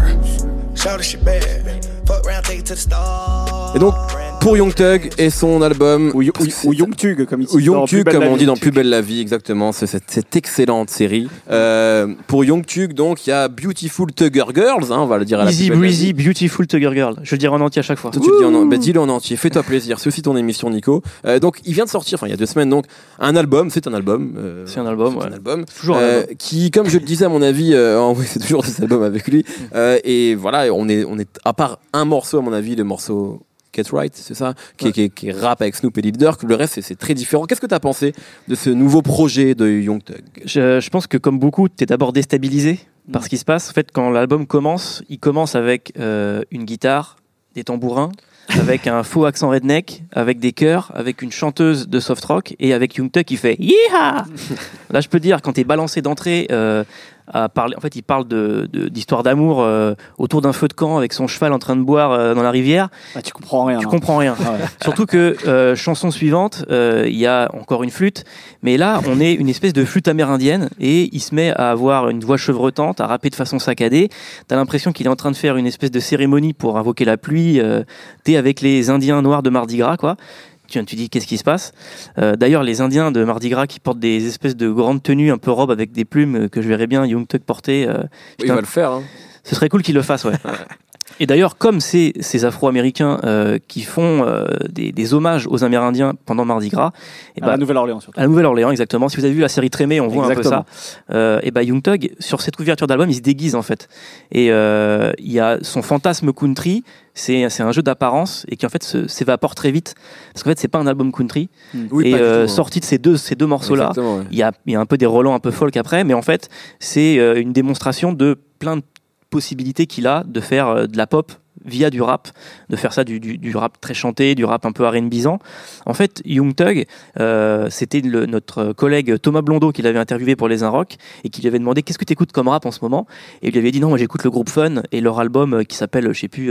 S6: Shout the shit bad. Fuck round, take it to the stars.
S1: Et donc pour Young Thug et son album
S4: Ou, Young Tug, comme il
S1: ou Young comme on dit dans. Plus belle la vie, exactement. C'est cette, cette excellente série. Euh, pour Young Tug, donc, il y a Beautiful Tugger Girls, hein, on va le dire à la
S2: Easy breezy, beautiful Tugger Girl. Je le dirai en entier à chaque fois.
S1: Toi, tu le dis en, bah, dis-le en entier, fais-toi plaisir. C'est aussi ton émission, Nico. Euh, donc, il vient de sortir, enfin, il y a deux semaines, donc, un album. C'est un album. euh,
S2: C'est un album,
S1: c'est
S2: ouais.
S1: un album.
S2: Toujours un
S1: Euh,
S2: album.
S1: qui, comme je le disais à mon avis, euh, [laughs] en vrai, c'est toujours des albums avec lui. Euh, et voilà, on est, on est à part un morceau à mon avis, le morceau Get Right, c'est ça, qui, est, qui, est, qui est rap avec Snoop et Lil Durk. Le reste, c'est- très différent. Qu'est-ce que tu as pensé de ce nouveau projet de Young Thug?
S2: Je, je pense que comme beaucoup, tu es d'abord déstabilisé par ce qui se passe. En fait, quand l'album commence, il commence avec euh, une guitare, des tambourins, [laughs] avec un faux accent redneck, avec des chœurs, avec une chanteuse de soft rock et avec Young Thug qui fait Yeeha [laughs] Là, je peux dire, quand tu es balancé d'entrée euh, à parler, en fait, il parle de- de- d'histoire d'amour euh, autour d'un feu de camp avec son cheval en train de boire euh, dans la rivière.
S4: Ah, tu comprends rien.
S2: Tu
S4: hein.
S2: comprends rien.
S4: Ah ouais. [laughs]
S2: Surtout que euh, chanson suivante, euh, il y a encore une flûte, mais là on est une espèce de flûte amérindienne et il se met à avoir une voix chevrotante, à rapper de façon saccadée. T'as l'impression qu'il est en train de faire une espèce de cérémonie pour invoquer la pluie. Euh, T'es avec les Indiens noirs de Mardi Gras, quoi. Tu, tu dis qu'est-ce qui se passe Euh, D'ailleurs, les Indiens de Mardi Gras qui portent des espèces de grandes tenues un peu robes avec des plumes que je verrais bien Young Thug porter. euh,
S1: Il va le faire. Hein.
S2: ce serait cool qu'il le fasse, ouais. [laughs] Et d'ailleurs, comme c'est ces Afro-Américains euh, qui font euh, des, des hommages aux Amérindiens pendant Mardi Gras, et
S4: À
S2: bah,
S4: la Nouvelle-Orléans surtout.
S2: à la Nouvelle-Orléans, exactement. Si vous avez vu la série Trémé, on voit
S4: Exactement.
S2: un peu ça. Euh, et bah Young Thug, sur cette ouverture d'album, il se déguise en fait. Et euh, il y a son fantasme country, c'est c'est un jeu d'apparence et qui en fait s'évapore très vite. Parce qu'en fait, c'est pas un album country.
S1: Oui,
S2: et euh,
S1: tout, hein.
S2: sorti de ces deux, ces deux morceaux-là,
S1: Exactement, ouais.
S2: il y a, il y a un peu des relents un peu folk après, mais en fait, c'est euh, une démonstration de plein de possibilités qu'il a de faire euh, de la pop via du rap, de faire ça du, du, rap très chanté, du rap un peu R&Bisant. En fait, Young Thug, euh, c'était notre collègue Thomas Blondeau qui l'avait interviewé pour Les Rock et qui lui avait demandé qu'est-ce que tu écoutes comme rap en ce moment? Et il lui avait dit non, moi j'écoute le groupe Fun et leur album euh, qui s'appelle, je sais plus,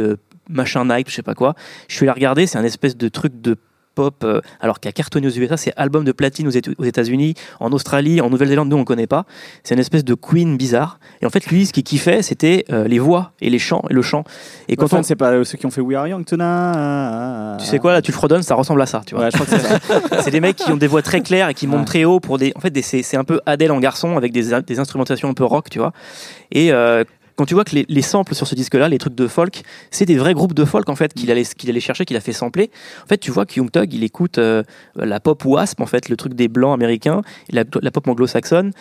S2: Machin Night, je sais pas quoi. Je suis allé regarder, c'est un espèce de truc de pop, euh, alors qui a cartonné aux USA, c'est album de platine aux Éta- aux États-Unis, en Australie, en Nouvelle-Zélande, nous on le connaît pas. C'est une espèce de Queen bizarre. Et en fait, lui, ce qu'il kiffait, c'était euh, les voix et les chants et le chant. Et quand
S4: Enfin,
S2: on,
S4: c'est pas euh, ceux qui ont fait We Are Young Tonight.
S2: tu sais quoi, là, tu le fredonnes, ça ressemble à ça, tu vois.
S4: Ouais, je crois que [laughs] c'est
S2: des mecs qui ont des voix très claires et qui montent
S4: Ouais.
S2: très haut pour des. En fait, des- c'est c'est un peu Adèle en garçon avec des, des instrumentations un peu rock, tu vois. Et euh, quand tu vois que les, les samples sur ce disque-là, les trucs de folk, c'est des vrais groupes de folk en fait qu'il allait, qu'il allait chercher, qu'il a fait sampler. En fait, tu vois que Young Thug, il écoute euh, la pop wasp, en fait, le truc des blancs américains, la, la pop anglo-saxonne,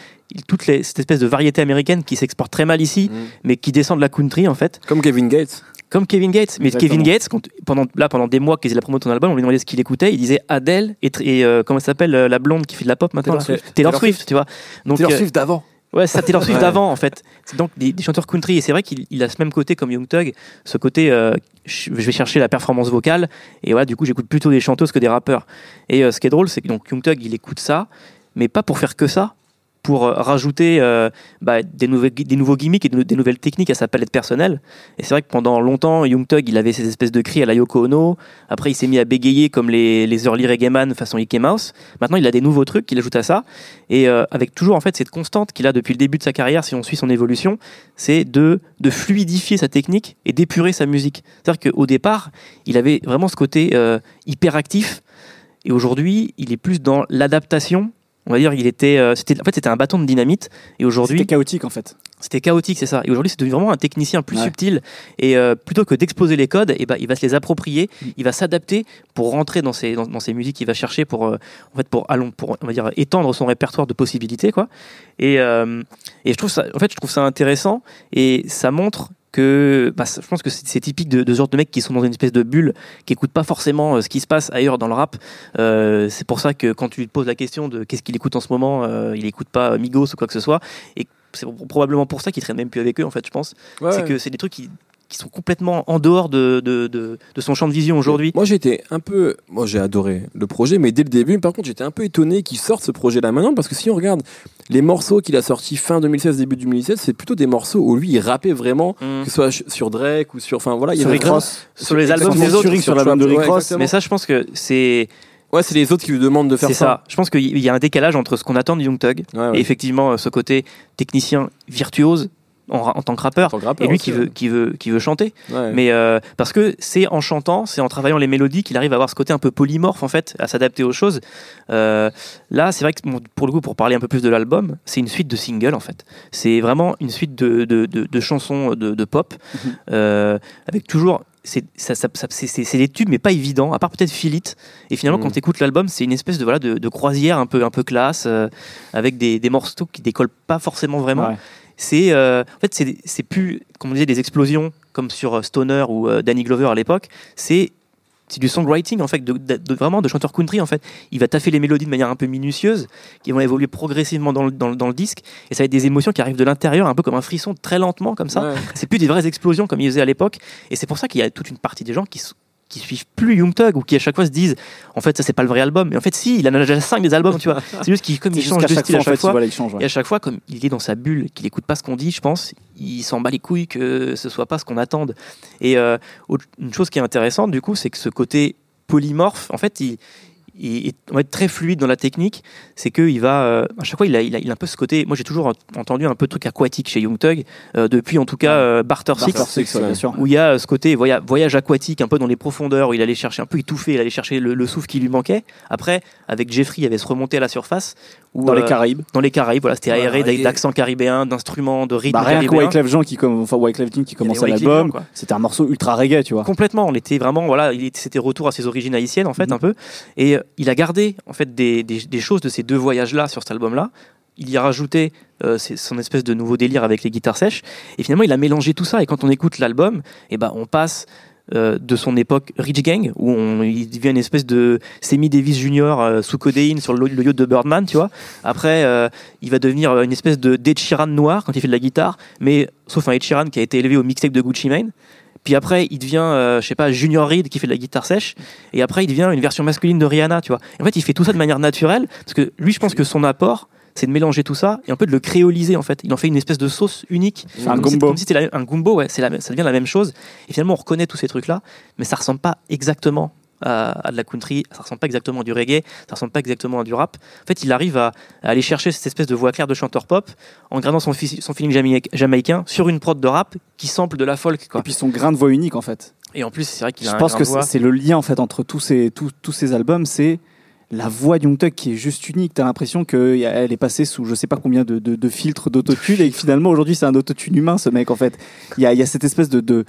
S2: toute les, cette espèce de variété américaine qui s'exporte très mal ici,
S1: Mm.
S2: mais qui descend de la country en fait.
S1: Comme Kevin Gates.
S2: Comme Kevin Gates. Mais
S4: Exactement.
S2: Kevin Gates, quand, pendant, là, pendant des mois qu'il faisait la promo de ton album, on lui demandait ce qu'il écoutait. Il disait Adele et, et euh, comment elle s'appelle euh, la blonde qui fait de la pop maintenant
S1: Taylor Swift.
S2: Taylor
S1: Taylor
S2: Swift, tu vois. Donc,
S5: Taylor
S2: euh,
S5: Swift d'avant.
S2: Ouais, c'est ça, Taylor Swift d'avant, en fait. C'est donc des, des chanteurs country. Et c'est vrai qu'il il a ce même côté comme Young Thug, ce côté, euh, je je vais chercher la performance vocale. Et voilà, du coup, j'écoute plutôt des chanteuses que des rappeurs. Et euh, ce qui est drôle, c'est que donc Young Thug, il écoute ça, mais pas pour faire que ça, pour euh, rajouter euh, bah, des, nouveaux, gimmicks et de- des nouvelles techniques à sa palette personnelle. Et c'est vrai que pendant longtemps, Young Thug, il avait ces espèces de cris à la Yoko Ono. Après, il s'est mis à bégayer comme les, early reggae man façon Ike Mouse. Maintenant, il a des nouveaux trucs qu'il ajoute à ça. Et euh, avec toujours en fait cette constante qu'il a depuis le début de sa carrière, si on suit son évolution, c'est de, de fluidifier sa technique et d'épurer sa musique. C'est-à-dire qu'au départ, il avait vraiment ce côté euh, hyperactif. Et aujourd'hui, il est plus dans l'adaptation. On va dire, il était, euh, c'était, en fait, c'était un bâton de dynamite. Et aujourd'hui,
S4: C'était chaotique en fait.
S2: C'était chaotique, c'est ça. Et aujourd'hui, c'est devenu vraiment un technicien plus
S4: Ouais.
S2: subtil. Et euh, plutôt que d'exploser les codes, et ben, il va se les approprier, il va s'adapter pour rentrer dans ses, dans, dans ses musiques qu'il va chercher pour, euh, en fait, pour, allons, pour on va dire, étendre son répertoire de possibilités. Quoi. Et, euh, et je, trouve ça, en fait, je trouve ça intéressant et ça montre que bah, je pense que c'est typique de, de ce genre de mecs qui sont dans une espèce de bulle, qui écoutent pas forcément euh, ce qui se passe ailleurs dans le rap. Euh, c'est pour ça que quand tu lui poses la question de qu'est-ce qu'il écoute en ce moment, euh, il écoute pas Migos ou quoi que ce soit. Et c'est probablement pour ça qu'il traîne même plus avec eux, en fait, je pense. c'est que c'est des trucs qui, qui sont complètement en dehors de, de, de, de son champ de vision aujourd'hui.
S1: Moi j'étais un peu, moi j'ai adoré le projet, mais dès le début, par contre j'étais un peu étonné qu'il sorte ce projet-là maintenant, parce que si on regarde les morceaux qu'il a sortis fin 2016, début 2017, c'est plutôt des morceaux où lui il rappait vraiment,
S2: Mm.
S1: que ce soit sur Drake ou sur, enfin voilà, il y
S4: Sur
S1: avait vraiment-.
S2: Sur les albums des autres,
S4: sur l'album de Rick Ross.
S2: Mais ça, je pense que c'est
S1: Ouais, c'est les autres qui lui demandent de faire
S2: c'est
S1: ça.
S2: ça. Je pense qu'il y a un décalage entre ce qu'on attend de Young Thug
S1: Ouais, ouais.
S2: et effectivement euh, ce côté technicien virtuose en, tant que rappeur.
S1: En tant que rappeur
S2: Et lui
S1: aussi,
S2: qui veut,
S1: ouais.
S2: qui veut, qui veut chanter.
S1: Ouais.
S2: Mais euh, parce que c'est en chantant, c'est en travaillant les mélodies qu'il arrive à avoir ce côté un peu polymorphe en fait, à s'adapter aux choses. Euh, là, c'est vrai que pour le coup, pour parler un peu plus de l'album, c'est une suite de singles en fait. C'est vraiment une suite de, de, de, de chansons de, pop
S1: Mhm.
S2: euh, avec toujours. C'est des tubes, mais pas évidents, à part peut-être Feel It. Et finalement,
S1: Mhm.
S2: quand tu écoutes l'album, c'est une espèce de, voilà, de, de croisière un peu, un peu classe, euh, avec des, des morceaux qui décollent pas forcément vraiment
S4: Ouais.
S2: C'est euh, en fait c'est plus comme on disait des explosions comme sur euh, Stoner ou euh, Danny Glover à l'époque. C'est c'est du songwriting en fait de, de- de- vraiment de chanteur country en fait. Il va taffer les mélodies de manière un peu minutieuse qui vont évoluer progressivement dans le, dans, dans le disque et ça va être des émotions qui arrivent de l'intérieur un peu comme un frisson très lentement comme ça.
S1: Ouais.
S2: c'est plus des vraies explosions comme il faisait à l'époque et c'est pour ça qu'il y a toute une partie des gens qui qui suivent plus Young Thug ou qui à chaque fois se disent en fait ça c'est pas le vrai album mais en fait si il en a déjà 5 des albums tu vois [laughs] c'est juste qu'il comme il change de style
S4: fois,
S2: à
S4: en
S2: chaque
S4: fait,
S2: fois
S4: voilà, change. ouais.
S2: et à chaque fois, comme il est dans sa bulle, qu'il écoute pas ce qu'on dit, je pense, il s'en bat les couilles que ce soit pas ce qu'on attende. Et euh, autre- une chose qui est intéressante, du coup, c'est que ce côté polymorphe, en fait, il, il est on va être très fluide dans la technique. C'est qu'il va, euh, à chaque fois, il a, il, a, il a un peu ce côté. Moi, j'ai toujours entendu un peu de truc aquatique chez Young Thug, euh, depuis en tout cas euh, Barter Six
S4: Barter Six, ouais, bien sûr.
S2: où il y a euh, ce côté voyage, voyage aquatique un peu dans les profondeurs où il allait chercher un peu étouffé, il allait chercher le, le souffle qui lui manquait. Après, avec Jeffrey, il avait se remonter à la surface. Où,
S4: Dans les
S2: euh,
S4: Caraïbes.
S2: dans les Caraïbes, voilà, c'était
S5: Voilà,
S2: aéré
S5: reggae.
S2: d'accents caribéens, d'instruments, de rythmes
S4: Bah, rien. Wyclef Jean qui, comme, enfin, Wyclef Jean qui commençait l'album, c'était un morceau ultra reggae, tu vois.
S2: Complètement, on était vraiment, voilà, il était- c'était retour à ses origines haïtiennes en fait
S4: Mhm.
S2: un peu, et il a gardé en fait des, choses de ces deux voyages-là sur cet album-là. Il y a rajouté euh, son espèce de nouveau délire avec les guitares sèches, et finalement il a mélangé tout ça. Et quand on écoute l'album, et ben on passe euh, de son époque Rich Gang où on, il devient une espèce de Sammy Davis Jr. euh, sous codéine sur le, yacht de Birdman, tu vois. Après, il va devenir une espèce de Sheeran noir quand il fait de la guitare, mais sauf un Ed qui a été élevé au mixtape de Gucci Mane. Puis après, il devient, euh, je sais pas, Junior Reed qui fait de la guitare sèche. Et après, il devient une version masculine de Rihanna, tu vois. Et en fait, il fait tout ça de manière naturelle. Parce que lui, je pense que son apport, c'est de mélanger tout ça et un peu de le créoliser, en fait. Il en fait une espèce de sauce unique.
S4: Un
S2: Comme si-
S4: gumbo.
S2: Comme si c'était la- un gumbo, ouais. C'est la- ça devient la même chose. Et finalement, on reconnaît tous ces trucs-là. Mais ça ressemble pas exactement à, à de la country. Ça ressemble pas exactement à du reggae. Ça ressemble pas exactement à du rap. En fait, il arrive à, à aller chercher cette espèce de voix claire de chanteur pop en gardant son, son feeling jamaï- jamaïcain sur une prod de rap qui sample de la folk, quoi.
S4: Et puis son grain de voix unique, en fait.
S2: Et en plus, c'est vrai qu'il a
S4: Je
S2: un
S4: pense
S2: grain
S4: que c'est le lien, en fait, entre tous ces, tous, tous ces albums, c'est la voix de Young Thug qui est juste unique. T'as l'impression qu'elle est passée sous je sais pas combien de, de, de filtres d'autotune et que finalement aujourd'hui c'est un autotune humain ce mec en fait. Il y a, y a cette espèce de, de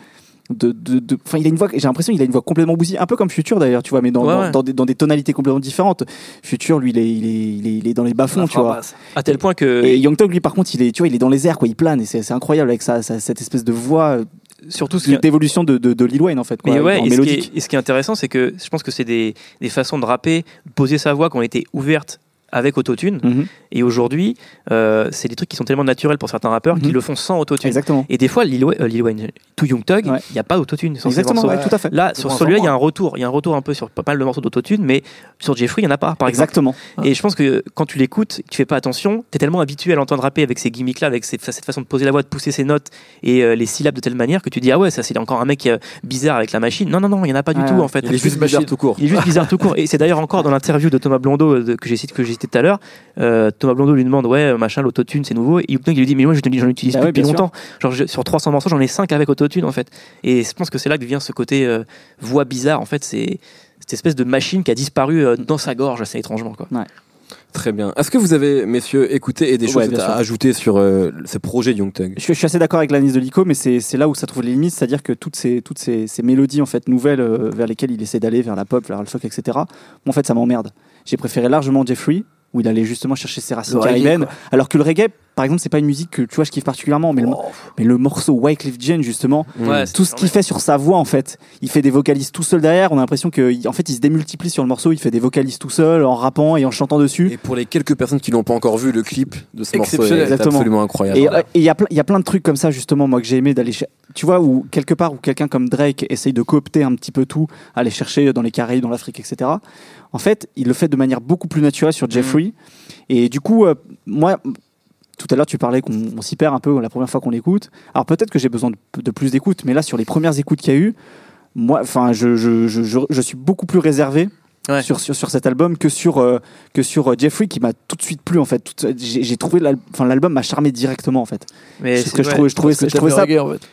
S4: de, de, de- enfin, il a une voix, j'ai l'impression qu'il a une voix complètement bousillée, un peu comme Future d'ailleurs, tu vois, mais dans,
S2: Ouais,
S4: dans,
S2: ouais.
S4: dans des, dans des tonalités complètement différentes. Future, lui, il est, il est, il est, il est dans les bas-fonds, tu vois.
S2: À tel point que,
S4: Et Young Thug, lui, par contre, il est, tu vois, il est dans les airs, quoi, il plane, et c'est incroyable avec ça, ça- cette espèce de voix, euh,
S2: surtout, ce
S4: d'évolution de, de, de Lil Wayne, en fait, quoi,
S2: mais ouais,
S4: en
S2: et ce, qui
S4: mélodique.
S2: est, et ce qui est intéressant, c'est que je pense que c'est des, des façons de rapper, de poser sa voix qui ont été ouvertes avec autotune.
S4: Mhm.
S2: Et aujourd'hui, euh, c'est des trucs qui sont tellement naturels pour certains rappeurs
S4: Mhm.
S2: qui le font sans autotune.
S4: Exactement.
S2: Et des fois, Lil, euh, Lil Wayne, To Young Thug, il
S4: Ouais.
S2: n'y a pas ces
S4: Exactement, ouais, tout à fait.
S2: Là,
S5: De
S2: sur celui-là, il y a un retour. Il y a un retour un peu sur pas mal de morceaux d'autotune, mais sur Jeffrey, il n'y en a pas, par exemple.
S4: Exactement.
S2: Et je pense que quand tu l'écoutes, tu fais pas attention, tu es tellement habitué à l'entendre rapper avec ces gimmicks-là, avec ces- cette façon de poser la voix, de pousser ses notes et euh, les syllabes de telle manière que tu dis ah ouais, ça c'est encore un mec euh, bizarre avec la machine. Non non non, il y en a pas du
S4: Ouais.
S2: tout en fait.
S1: Il est juste bizarre tout court.
S2: Il est juste bizarre tout court. Et c'est d'ailleurs encore dans l'interview de Thomas Blondeau de- que j'ai cité, que j'ai tout à l'heure. euh, Thomas Blondeau lui demande ouais machin l'autotune c'est nouveau. Et Young Thug, il lui dit mais moi je te dis, j'en utilise
S4: Bah
S2: plus
S4: ouais,
S2: depuis longtemps. Genre je- sur 300 morceaux j'en ai 5 avec autotune en fait. Et je pense que c'est là que vient ce côté euh, voix bizarre en fait. C'est cette espèce de machine qui a disparu euh, dans sa gorge assez étrangement quoi.
S1: Très bien. Est-ce que vous avez, messieurs, écouté et des choses à ajouter sur euh, ce projet de Young Thug?
S4: Je, suis- je suis assez d'accord avec l'analyse de Lico, mais c'est là où ça trouve les limites, c'est-à-dire que toutes ces, toutes ces, ces mélodies en fait nouvelles euh, vers lesquelles il essaie d'aller, vers la pop, vers le folk, etc. en fait, ça m'emmerde. J'ai préféré largement Jeffrey, où il allait justement chercher ses racines alors que le reggae, par exemple, c'est pas une musique que tu vois je kiffe particulièrement, mais, le, mais le morceau Wycliffe Jean justement,
S2: Ouais,
S4: tout ce qu'il fait sur sa voix en fait, il fait des vocalises tout seul derrière. On a l'impression qu'en fait il se démultiplie sur le morceau, il fait des vocalises tout seul en rappant et en chantant dessus.
S1: Et pour les quelques personnes qui n'ont pas encore vu le clip de ce morceau,
S4: Exactement.
S1: absolument incroyable.
S4: Et euh, il y a plein- il y a plein de trucs comme ça justement moi que j'ai aimé d'aller tu vois où quelque part où quelqu'un comme Drake essaye de coopter un petit peu tout aller chercher dans les Caraïbes dans l'Afrique etc en fait il le fait de manière beaucoup plus naturelle sur Jeffrey et du coup euh, moi tout à l'heure tu parlais qu'on on s'y perd un peu la première fois qu'on l'écoute alors peut-être que j'ai besoin de, de plus d'écoute mais là sur les premières écoutes qu'il y a eu moi enfin je, je, je, je, je suis beaucoup plus réservé
S2: Ouais.
S4: sur, sur, sur cet album que sur, euh, que sur euh, Jeffrey qui m'a tout de suite plu en fait. J'ai trouvé l'album m'a charmé directement en fait.
S2: Mais
S4: C'est ce que je trouvais, je trouvais,
S5: parce que
S4: je trouvais
S5: t'as
S4: ça.
S5: fait reggae, en fait.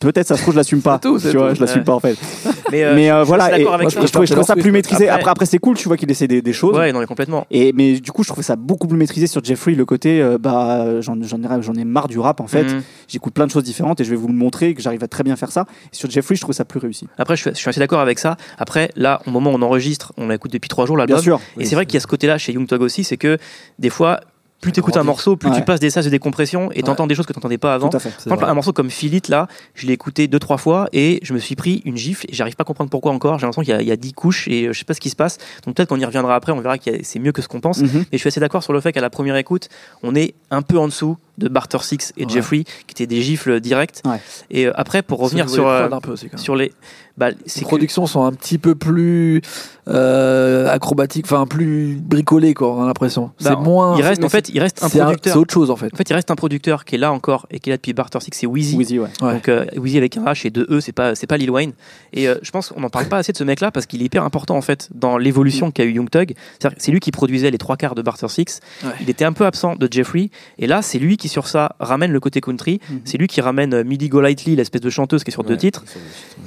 S4: Peut-être ça se trouve je l'assume pas.
S5: Tout,
S4: tu vois,
S5: tout.
S4: je l'assume
S2: Ouais.
S4: pas en fait. [laughs]
S2: Mais, euh,
S4: mais euh, voilà, et je,
S2: ça.
S4: je trouvais, je trouvais ça plus maîtrisé.
S2: Après-
S4: Après, c'est cool, tu vois qu'il essaie des, des choses.
S2: Ouais, non, mais complètement.
S4: Et mais du coup, je trouvais ça beaucoup plus maîtrisé sur Jeffrey. Le côté, euh, bah, j'en j'en ai, marre du rap en fait.
S2: Mhm.
S4: J'écoute plein de choses différentes et je vais vous le montrer que j'arrive à très bien faire ça. Et sur Jeffrey, je trouve ça plus réussi.
S2: Après, je suis, je suis assez d'accord avec ça. Après, là, au moment où on enregistre, on l'écoute depuis trois jours
S4: Bien
S2: l'album.
S4: sûr.
S2: Et c'est vrai qu'il y a ce côté-là chez Young Thug aussi, c'est que des fois, plus tu écoutes un morceau, plus
S4: Ouais.
S2: tu passes des sas de décompression et t'entends des choses que t'entendais pas avant.
S4: Tout à fait.
S2: Par exemple, un morceau comme Philip, là, je l'ai écouté deux, trois fois et je me suis pris une gifle et j'arrive pas à comprendre pourquoi encore. J'ai l'impression qu'il y a- il y, a dix couches et euh, je sais pas ce qui se passe. Donc peut-être qu'on y reviendra après, on verra que c'est mieux que ce qu'on pense.
S4: Mhm.
S2: Et je suis assez d'accord sur le fait qu'à la première écoute, on est un peu en dessous de Barter Six et
S5: Ouais.
S2: Jeffrey, qui étaient des gifles directs.
S4: Ouais.
S2: Et euh, après, pour revenir sur, euh,
S5: peu
S2: sur les. Bah,
S5: Les
S2: que-
S5: productions sont un petit peu plus euh, acrobatiques, enfin plus bricolées, quoi, on a l'impression.
S2: bah,
S5: c'est moins.
S2: Il reste, en fait, il reste un
S5: c'est
S2: producteur.
S5: C'est autre chose, en fait.
S2: En fait, il reste un producteur qui est là encore et qui est là depuis Barter Six, c'est Wheezy.
S4: Wheezy, ouais.
S5: Ouais.
S2: Donc euh, Wheezy avec un H et deux E, c'est pas c'est pas Lil Wayne. Et euh, je pense qu'on n'en parle pas assez de ce mec-là parce qu'il est hyper important en fait dans l'évolution qu'a eu Young Thug. C'est-à-dire que C'est lui qui produisait les trois quarts de Barter Six.
S5: Ouais.
S2: Il était un peu absent de Jeffrey. Et là, c'est lui qui sur ça ramène le côté country.
S4: Mhm.
S2: C'est lui qui ramène euh, Midi Golightly, l'espèce de chanteuse qui est sur deux titres.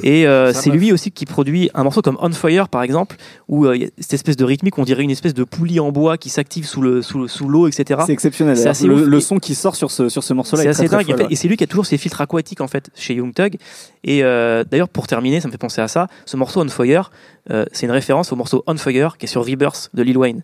S2: Et euh, c'est lui aussi qui produit un morceau comme On Fire par exemple, où euh, il y a cette espèce de rythmique, on dirait une espèce de poulie en bois qui s'active sous le sous, le- sous l'eau, etc.
S4: C'est exceptionnel.
S2: C'est assez
S4: Le, son qui sort sur ce, sur ce morceau-là
S2: C'est
S4: est
S2: assez
S4: très, très
S2: dingue. en
S4: fol,
S2: fait.
S4: ouais.
S2: Et c'est lui qui a toujours ses filtres aquatiques en fait chez Young Thug. Et euh, d'ailleurs, pour terminer, ça me fait penser à ça. Ce morceau On Fire, euh, c'est une référence au morceau On Fire qui est sur Rebirth de Lil Wayne.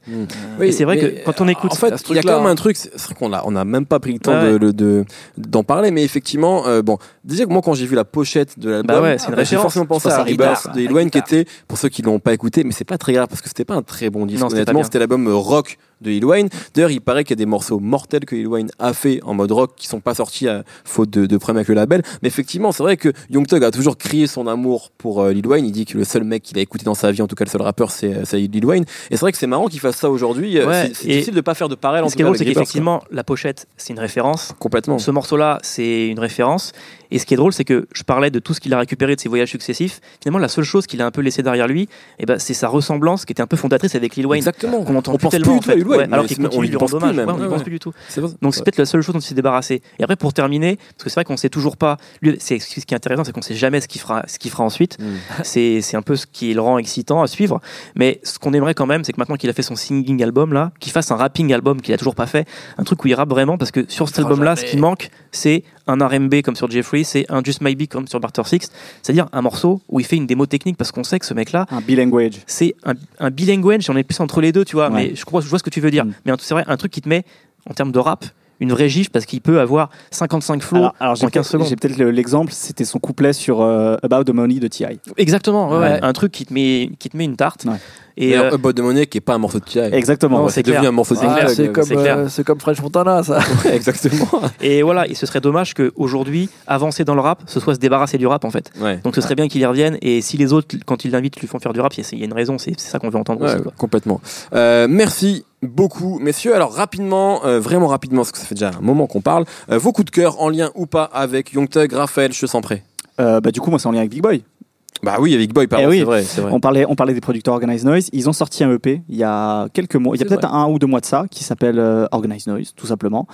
S1: Oui,
S2: et c'est vrai que quand on écoute,
S1: En fait, il y a quand même un truc, c'est vrai qu'on a, on a même pas pris le temps
S2: Ouais,
S1: de, d'en parler, mais effectivement, euh, bon, déjà que moi quand j'ai vu la pochette de l'album,
S2: Bah ouais,
S1: j'ai forcément pensé à Rebirth de Lil qui était, pour ceux qui l'ont pas écouté, mais c'est pas très grave parce que c'était pas un très bon disque,
S2: Non,
S1: honnêtement, c'était l'album euh, rock de Lil Wayne. D'ailleurs, il paraît qu'il y a des morceaux mortels que Lil Wayne a fait en mode rock qui sont pas sortis à faute de, de problèmes avec le label. Mais effectivement, c'est vrai que Young Thug a toujours crié son amour pour euh, Lil Wayne. Il dit que le seul mec qu'il a écouté dans sa vie, en tout cas le seul rappeur, c'est euh, Lil Wayne. Et c'est vrai que c'est marrant qu'il fasse ça aujourd'hui. Euh,
S2: Ouais,
S1: c'est difficile de pas faire de parallèle
S2: ce qui est drôle, c'est qu'effectivement, la pochette, c'est une référence.
S1: complètement.
S2: Ce morceau-là, c'est une référence. Et ce qui est drôle, c'est que je parlais de tout ce qu'il a récupéré de ses voyages successifs. Finalement, la seule chose qu'il a un peu laissé derrière lui, eh ben, c'est sa ressemblance qui était un peu fondatrice avec Lil Wayne.
S1: Exactement.
S2: Qu'on entend
S1: On
S2: plus
S1: pense
S2: tellement
S1: plus
S2: en
S1: du tout à
S2: fait. Ouais, alors qu'il continue lui rendre
S1: pense plus
S2: hommage. on n'y pense plus du tout. Donc c'est peut-être la seule chose dont il s'est débarrassé. Et après pour terminer, parce que c'est vrai qu'on sait toujours pas. Lui, c'est ce qui est intéressant, c'est qu'on sait jamais ce qu'il fera, ce qu'il fera ensuite. [laughs]
S1: Mm.
S2: C'est un peu ce qui le rend excitant à suivre. Mais ce qu'on aimerait quand même, c'est que maintenant qu'il a fait son singing album là, qu'il fasse un rapping album qu'il a toujours pas fait, un truc où il rappe vraiment, parce que sur cet album là, ce qui manque, c'est un R&B comme sur Jeffrey, c'est un Just Maybe comme sur Barter Six, c'est-à-dire un morceau où il fait une démo technique parce qu'on sait que ce mec là,
S4: Un bilanguage.
S2: c'est un, un bilinguage, j'en ai plus entre les deux, tu vois,
S4: Ouais.
S2: mais je, crois, je vois ce que tu veux dire.
S4: Mm.
S2: Mais c'est vrai, un truc qui te met, en termes de rap, une vraie gifle parce qu'il peut avoir 55 flots
S4: Alors,
S2: en 15
S4: peut-être
S2: secondes.
S4: j'ai peut-être le- l'exemple, c'était son couplet sur euh, About the Money de T.I.
S2: Exactement, ouais, ouais.
S5: Ouais.
S2: un truc qui te met, qui te met une tarte.
S4: Ouais.
S2: Et
S1: D'ailleurs,
S2: euh,
S1: About the Money qui est pas un morceau de T.I.
S4: Exactement.
S2: C'est
S1: devenu
S2: clair.
S1: un morceau de
S2: C'est
S5: Ah, c'est comme, euh, comme French Montana, ça. [laughs]
S1: Ouais, Exactement.
S2: et voilà, et ce serait dommage qu'aujourd'hui, avancer dans le rap, ce soit se débarrasser du rap en fait.
S1: Ouais.
S2: Donc ce serait bien qu'il y revienne. Et si les autres, quand ils l'invitent, lui font faire du rap, il y a- il y a une raison, c'est c'est ça qu'on veut entendre
S1: Ouais,
S2: aussi. quoi.
S1: complètement. Euh, merci beaucoup, messieurs. Alors rapidement, euh, vraiment rapidement, parce que ça fait déjà un moment qu'on parle. euh, vos coups de cœur en lien ou pas avec Young Thug, Raphaël, je sens prêt.
S4: Euh, bah, du coup, moi, c'est en lien avec Big Boy.
S1: Bah oui, avec Boy, pardon,
S4: Eh oui.
S1: c'est vrai, c'est vrai.
S4: On parlait, on parlait des producteurs Organize Noise. Ils ont sorti un EP il y a quelques mois, il y a
S1: C'est
S4: peut-être un ou deux mois de ça, qui s'appelle euh, Organize Noise, tout simplement.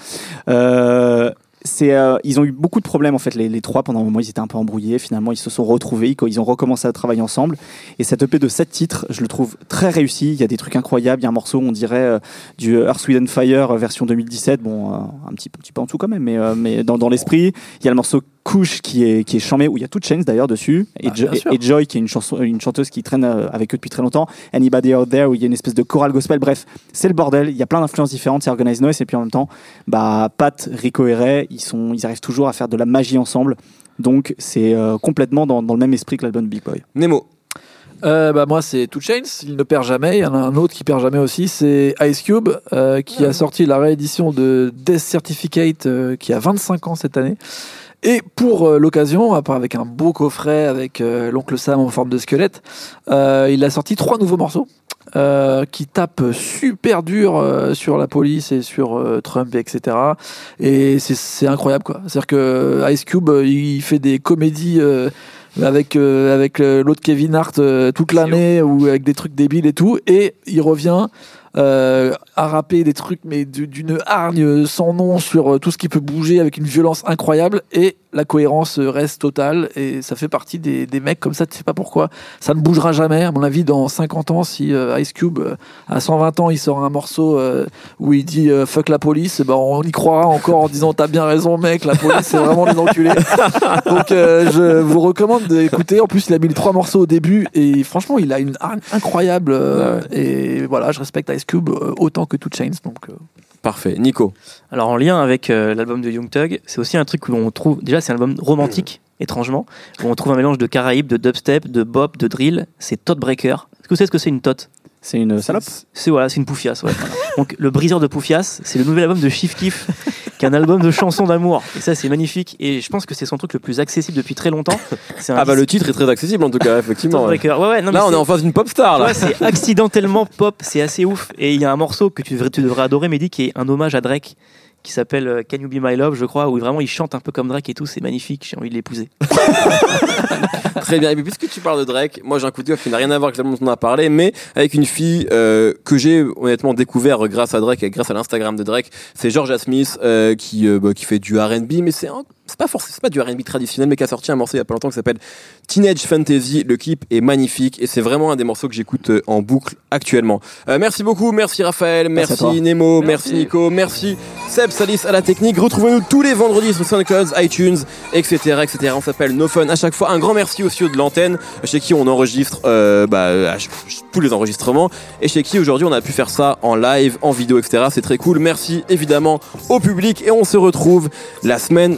S4: Euh, c'est, euh, ils ont eu beaucoup de problèmes en fait les, les trois pendant un moment ils étaient un peu embrouillés. Finalement ils se sont retrouvés ils, ont recommencé à travailler ensemble. Et cet EP de 7 titres je le trouve très réussi. Il y a des trucs incroyables il y a un morceau on dirait euh, du Earth and Fire euh, version 2017 bon euh, un petit, petit peu en dessous quand même mais, mais dans, dans l'esprit. Il y a le morceau Couche qui est qui est où il y a toute Chains d'ailleurs dessus. Et,
S5: Ah,
S4: Jo-
S5: bien sûr.
S4: et Joy qui est une chanson une chanteuse qui traîne euh, avec eux depuis très longtemps. Anybody Out There où il y a une espèce de chorale gospel. Bref c'est le bordel. Il y a plein d'influences différentes. C'est Organized Noise. Et puis en même temps bah Pat Rico et Ray ils sont ils arrivent toujours à faire de la magie ensemble. Donc c'est euh, complètement dans, dans le même esprit que l'album Big Boy.
S1: Nemo.
S5: Euh, bah moi c'est Two Chains, il ne perd jamais. Il y en a un autre qui perd jamais aussi, c'est Ice Cube euh, qui a sorti la réédition de Death Certificate euh, qui a 25 ans cette année. Et pour euh, l'occasion, à part avec un beau coffret avec euh, l'oncle Sam en forme de squelette, euh, il a sorti trois nouveaux morceaux. qui tapent super dur sur la police et sur Trump, etc. Et c'est- incroyable, quoi. C'est-à-dire que Ice Cube, il fait des comédies avec euh, avec l'autre Kevin Hart euh, toute l'année ou avec des trucs débiles et tout et il revient euh, à rapper des trucs mais du- d'une hargne sans nom sur euh, tout ce qui peut bouger avec une violence incroyable. Et la cohérence reste totale et ça fait partie des, des mecs comme ça tu sais pas pourquoi ça ne bougera jamais à mon avis dans 50 ans si euh, Ice Cube euh, à 120 ans il sort un morceau euh, où il dit euh, fuck la police ben on y croira encore en disant t'as bien raison mec la police c'est vraiment les enculés donc je vous recommande d'écouter. En plus, il a mis les trois morceaux au début et franchement, il a une hargne incroyable. Et voilà, je respecte Ice Cube autant que Two Chains. Donc
S1: Parfait. Nico.
S2: Alors en lien avec euh, l'album de Young Thug, c'est aussi un truc où on trouve déjà c'est un album romantique étrangement où on trouve un mélange de Caraïbes, de dubstep, de bop, de drill. C'est Tot Breaker. Est-ce que vous savez ce que c'est une tot
S4: c'est une salope
S2: C'est voilà, c'est une poufiasse. Ouais. [laughs] Donc le briseur de poufiasse, c'est le nouvel album de Chief Keef, qui est un album de chansons d'amour. Et ça c'est magnifique. Et je pense que c'est son truc le plus accessible depuis très longtemps. C'est un
S1: Ah bah le titre est très accessible en tout cas, effectivement. ouais.
S2: Ouais ouais. Non, mais
S1: Là on est
S2: c'est-
S1: en face d'une pop star là.
S2: Ouais, c'est accidentellement pop, c'est assez ouf. Et il y a un morceau que tu devrais, tu devrais adorer, Mehdi, qui est un hommage à Drake, qui s'appelle euh, Can You Be My Love, je crois, où vraiment il chante un peu comme Drake et tout, c'est magnifique, j'ai envie de l'épouser. [laughs]
S1: Très bien. Et puis, puisque tu parles de Drake, moi j'ai un coup de cœur qui n'a rien à voir avec l'album dont on a parlé, mais avec une fille euh, que j'ai honnêtement découvert grâce à Drake et grâce à l'Instagram de Drake. C'est Georgia Smith euh, qui bah, qui fait du R&B, mais c'est un- c'est pas forcément pas du R&B traditionnel, mais qui a sorti un morceau il y a pas longtemps qui s'appelle Teenage Fantasy. Le clip est magnifique et c'est vraiment un des morceaux que j'écoute euh, en boucle actuellement. Euh, merci beaucoup, merci Raphaël,
S4: Merci.
S1: Nemo, merci.
S5: Merci.
S1: Nico, merci Seb Salis à la technique. Retrouvez-nous tous les vendredis sur SoundCloud, iTunes, etc., etc. On s'appelle No Fun à chaque fois. Un grand merci aussi de l'antenne, chez qui on enregistre euh, bah, tous les enregistrements et chez qui aujourd'hui on a pu faire ça en live, en vidéo, etc. C'est très cool. Merci évidemment au public et on se retrouve la semaine